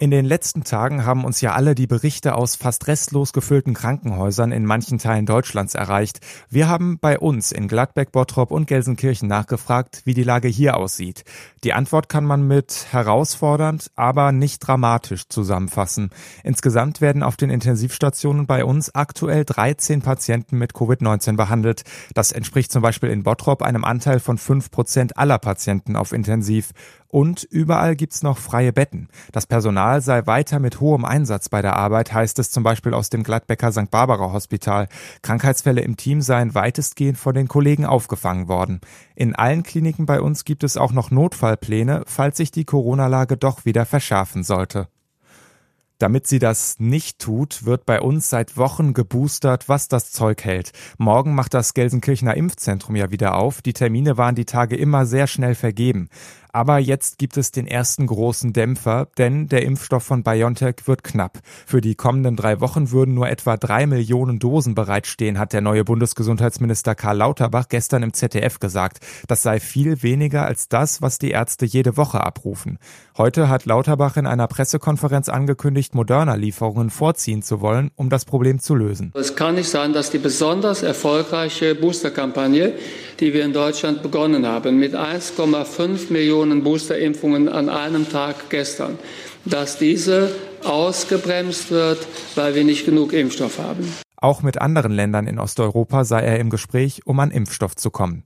In den letzten Tagen haben uns ja alle die Berichte aus fast restlos gefüllten Krankenhäusern in manchen Teilen Deutschlands erreicht. Wir haben bei uns in Gladbeck, Bottrop und Gelsenkirchen nachgefragt, wie die Lage hier aussieht. Die Antwort kann man mit herausfordernd, aber nicht dramatisch zusammenfassen. Insgesamt werden auf den Intensivstationen bei uns aktuell 13 Patienten mit Covid-19 behandelt. Das entspricht zum Beispiel in Bottrop einem Anteil von 5 Prozent aller Patienten auf Intensiv. Und überall gibt's noch freie Betten. Das Personal sei weiter mit hohem Einsatz bei der Arbeit, heißt es zum Beispiel aus dem Gladbecker St. Barbara Hospital. Krankheitsfälle im Team seien weitestgehend von den Kollegen aufgefangen worden. In allen Kliniken bei uns gibt es auch noch Notfallpläne, falls sich die Corona-Lage doch wieder verschärfen sollte. Damit sie das nicht tut, wird bei uns seit Wochen geboostert, was das Zeug hält. Morgen macht das Gelsenkirchener Impfzentrum ja wieder auf. Die Termine waren die Tage immer sehr schnell vergeben. Aber jetzt gibt es den ersten großen Dämpfer, denn der Impfstoff von BioNTech wird knapp. Für die kommenden drei Wochen würden nur etwa drei Millionen Dosen bereitstehen, hat der neue Bundesgesundheitsminister Karl Lauterbach gestern im ZDF gesagt. Das sei viel weniger als das, was die Ärzte jede Woche abrufen. Heute hat Lauterbach in einer Pressekonferenz angekündigt, Moderna-Lieferungen vorziehen zu wollen, um das Problem zu lösen. Es kann nicht sein, dass die besonders erfolgreiche Boosterkampagne, die wir in Deutschland begonnen haben, mit 1,5 Millionen Millionen Boosterimpfungen an einem Tag gestern, dass diese ausgebremst wird, weil wir nicht genug Impfstoff haben. Auch mit anderen Ländern in Osteuropa sei er im Gespräch, um an Impfstoff zu kommen.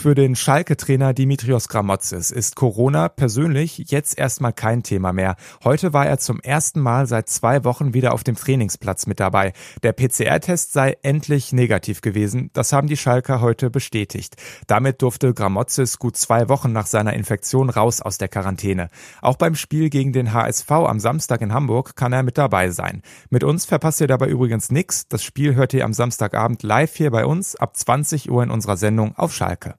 Für den Schalke-Trainer Dimitrios Gramotzes ist Corona persönlich jetzt erstmal kein Thema mehr. Heute war er zum ersten Mal seit zwei Wochen wieder auf dem Trainingsplatz mit dabei. Der PCR-Test sei endlich negativ gewesen. Das haben die Schalker heute bestätigt. Damit durfte Gramotzes gut zwei Wochen nach seiner Infektion raus aus der Quarantäne. Auch beim Spiel gegen den HSV am Samstag in Hamburg kann er mit dabei sein. Mit uns verpasst ihr dabei übrigens nichts. Das Spiel hört ihr am Samstagabend live hier bei uns ab 20 Uhr in unserer Sendung auf Schalke.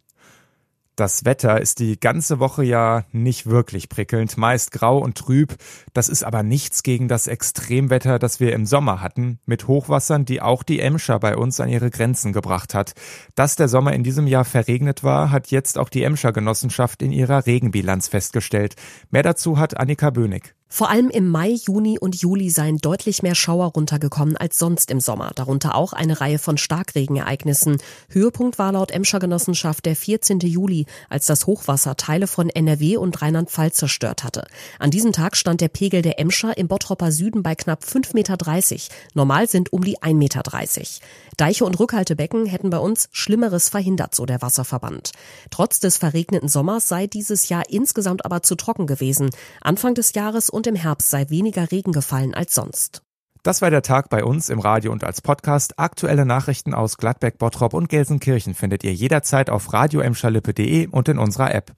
Das Wetter ist die ganze Woche ja nicht wirklich prickelnd, meist grau und trüb. Das ist aber nichts gegen das Extremwetter, das wir im Sommer hatten, mit Hochwassern, die auch die Emscher bei uns an ihre Grenzen gebracht hat. Dass der Sommer in diesem Jahr verregnet war, hat jetzt auch die Emscher Genossenschaft in ihrer Regenbilanz festgestellt. Mehr dazu hat Annika Bönig. Vor allem im Mai, Juni und Juli seien deutlich mehr Schauer runtergekommen als sonst im Sommer, darunter auch eine Reihe von Starkregenereignissen. Höhepunkt war laut Emscher Genossenschaft der 14. Juli, als das Hochwasser Teile von NRW und Rheinland-Pfalz zerstört hatte. An diesem Tag stand der Pegel der Emscher im Bottropper Süden bei knapp 5,30 Meter. Normal sind um die 1,30 Meter. Deiche und Rückhaltebecken hätten bei uns Schlimmeres verhindert, so der Wasserverband. Trotz des verregneten Sommers sei dieses Jahr insgesamt aber zu trocken gewesen. Anfang des Jahres und im Herbst sei weniger Regen gefallen als sonst. Das war der Tag bei uns im Radio und als Podcast. Aktuelle Nachrichten aus Gladbeck, Bottrop und Gelsenkirchen findet ihr jederzeit auf radio und in unserer App.